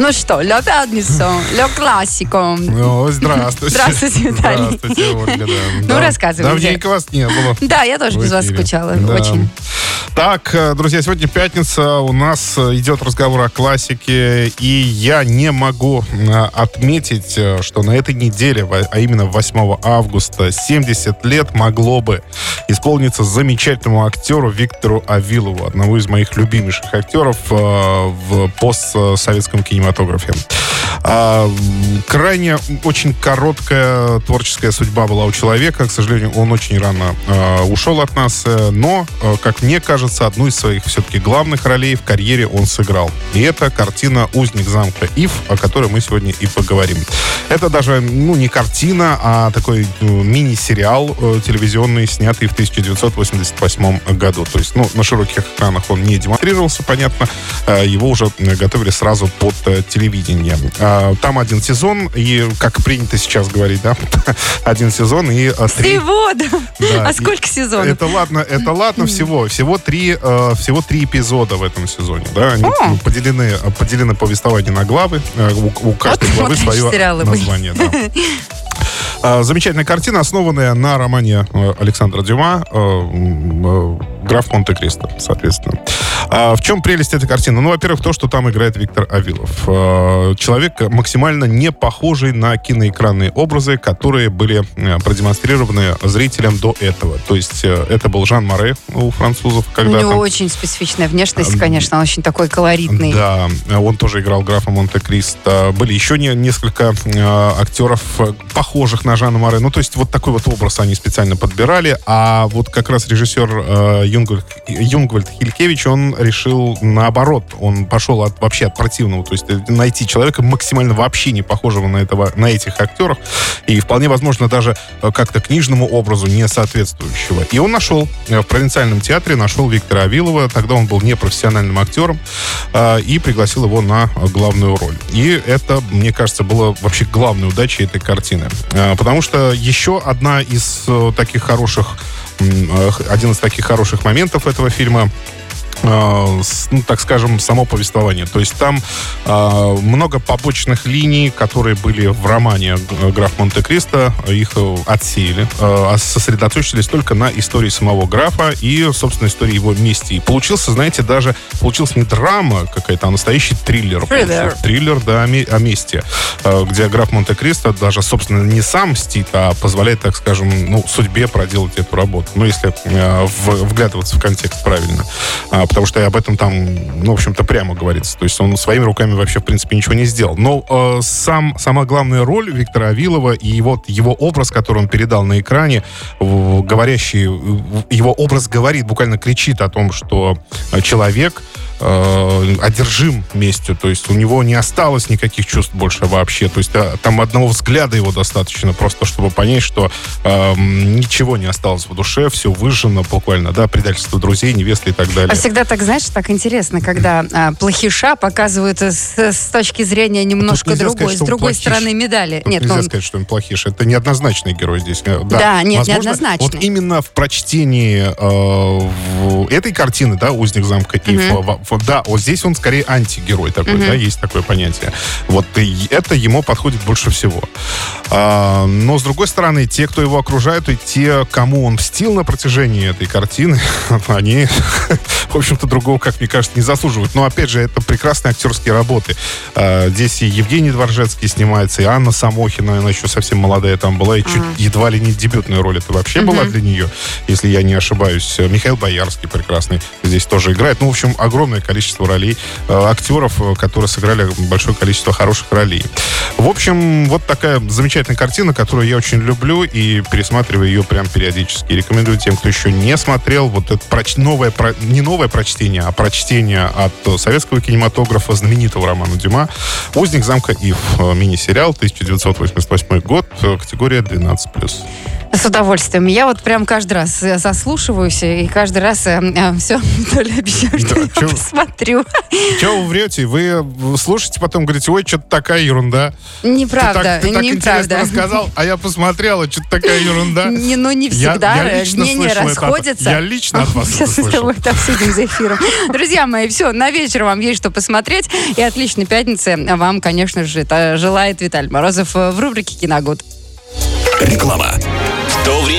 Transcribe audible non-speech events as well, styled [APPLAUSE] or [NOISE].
Ну что, Ле Пятницу, Ле Классику. Ну, здравствуйте. Здравствуйте, Виталий. Здравствуйте, Ольга, да. Ну, Да. рассказывайте. Давненько вас не было. Да, я тоже без вас скучала Да. очень. Так, э, друзья, сегодня пятница, у нас идет разговор о классике, и я не могу э, отметить, э, что на этой неделе, а именно 8 августа, 70 лет могло бы исполниться замечательному актеру Виктору Авилову, одному из моих любимейших актеров в постсоветском кинематографе. cinematografiem. А, крайне очень короткая творческая судьба была у человека. К сожалению, он очень рано э, ушел от нас. э, Но, э, как мне кажется, одну из своих все-таки главных ролей в карьере он сыграл. И это картина «Узник замка Ив», о которой мы сегодня и поговорим. Это даже, ну, не картина, а такой э, мини-сериал телевизионный, снятый в 1988 году. То есть, ну, на широких экранах он не демонстрировался, понятно. Э, Его уже готовили сразу под телевидение. А, Там один сезон, и, как принято сейчас говорить, да, [LAUGHS] один сезон и э, три... Всего, да. Да, А сколько сезонов? Это ладно, это ладно всего. Всего три, э, всего три эпизода в этом сезоне. Да? Они О! ну, поделены, поделены повествование на главы. Э, У, у каждой Вот главы свое название. да. [LAUGHS] А, Замечательная картина, основанная на романе э, Александра Дюма э, «Граф Монте-Кристо», соответственно. А В чем прелесть этой картины? Ну, во-первых, то, что там играет Виктор Авилов. Э, Человек максимально не похожий на киноэкранные образы, которые были э, продемонстрированы зрителям до этого. То есть э, это был Жан Море у французов У когда-то. него очень специфичная внешность, конечно, он очень такой колоритный. Да, он тоже играл графа Монте-Кристо. Были еще не, несколько актеров, похожих на Жана Море. Ну, то есть вот такой вот образ они специально подбирали. А вот как раз режиссер Юнгвальд, Юнгвальд Хилькевич, он решил наоборот. Он пошел от, вообще от противного. То есть найти человека максимально вообще не похожего на, этого, на этих актеров. И вполне возможно даже э, как-то книжному образу не соответствующего. И он нашел э, в провинциальном театре, нашел Виктора Авилова. Тогда он был непрофессиональным актером э, и пригласил его на главную роль. И это, мне кажется, было вообще главной удачей этой картины. Потому что еще одна из таких хороших один из таких хороших моментов этого фильма ну, так скажем, само повествование. То есть там э, много побочных линий, которые были в романе э, «Граф Монте-Кристо», их э, отсеяли, э, а сосредоточились только на истории самого графа и, собственно, истории его мести. И получился, знаете, даже получилась не драма какая-то, а настоящий триллер. Триллер. получился. Триллер, да, о, ме- о мести, э, где граф Монте-Кристо даже, собственно, не сам мстит, а позволяет, так скажем, ну, судьбе проделать эту работу. Ну, если э, в- вглядываться в контекст правильно. Потому что об этом там, ну, в общем-то, прямо говорится. То есть он своими руками вообще, в принципе, ничего не сделал. Но э, сам, сама главная роль Виктора Авилова и вот его образ, который он передал на экране, говорящий, его образ говорит, буквально кричит о том, что человек э, одержим местью, то есть у него не осталось никаких чувств больше вообще, то есть э, там одного взгляда его достаточно просто, чтобы понять, что э, ничего не осталось в душе, все выжжено буквально, да, предательство друзей, невесты и так далее. А всегда так, знаешь, так интересно, когда а, плохиша показывают с, с точки зрения немножко другой, сказать, с он другой плохиш. стороны медали. Тут Нет, нельзя ну, сказать, что он плохиш. Это неоднозначный герой здесь. Э, Да, нет, Возможно, неоднозначный. Вот именно в прочтении э, в этой картины, да, «Узник замка Ив», Мгм. В- в- да, вот здесь он скорее антигерой такой, Мгм. да, есть такое понятие. Вот и это ему подходит больше всего. А, но, с другой стороны, те, кто его окружают, и те, кому он мстил на протяжении этой картины, [LAUGHS] они, в общем-то, другого, как мне кажется, не заслуживают. Но, опять же, это прекрасные актерские работы. А, Здесь и Евгений Дворжецкий снимается, и Анна Самохина, она еще совсем молодая там была, и чуть Ага. едва ли не дебютная роль это вообще была для нее, если я не ошибаюсь. Михаил Боярский прекрасный здесь тоже играет. Ну, в общем, огромное количество ролей э, актеров, э, которые сыграли большое количество хороших ролей. В общем, вот такая замечательная картина, которую я очень люблю и пересматриваю ее прям периодически. Рекомендую тем, кто еще не смотрел, вот это проч- новое, про- не новое прочтение, а прочтение от советского кинематографа знаменитого романа Дюма «Узник замка Ив». Э, Мини-сериал, 1988 год, э, категория 12+. С удовольствием. Я вот прям каждый раз э, заслушиваюсь и каждый раз э, э, все [LAUGHS] то ли обещаю, что Да, я чё- посмотрю. Чего вы врете? Вы слушаете, потом говорите, ой, что-то такая ерунда. Неправда, ты так, ты так неправда. рассказал, а я посмотрела, что-то такая ерунда. [LAUGHS] Не, ну не Я- всегда я лично мнения слышал это от- расходятся. я лично от вас [LAUGHS] Сейчас с тобой это обсудим за эфиром. Друзья мои, все, на вечер вам есть что посмотреть. И отличной пятницы вам, конечно же, это желает Виталий Морозов э, в рубрике «Киногуд». Реклама. Estou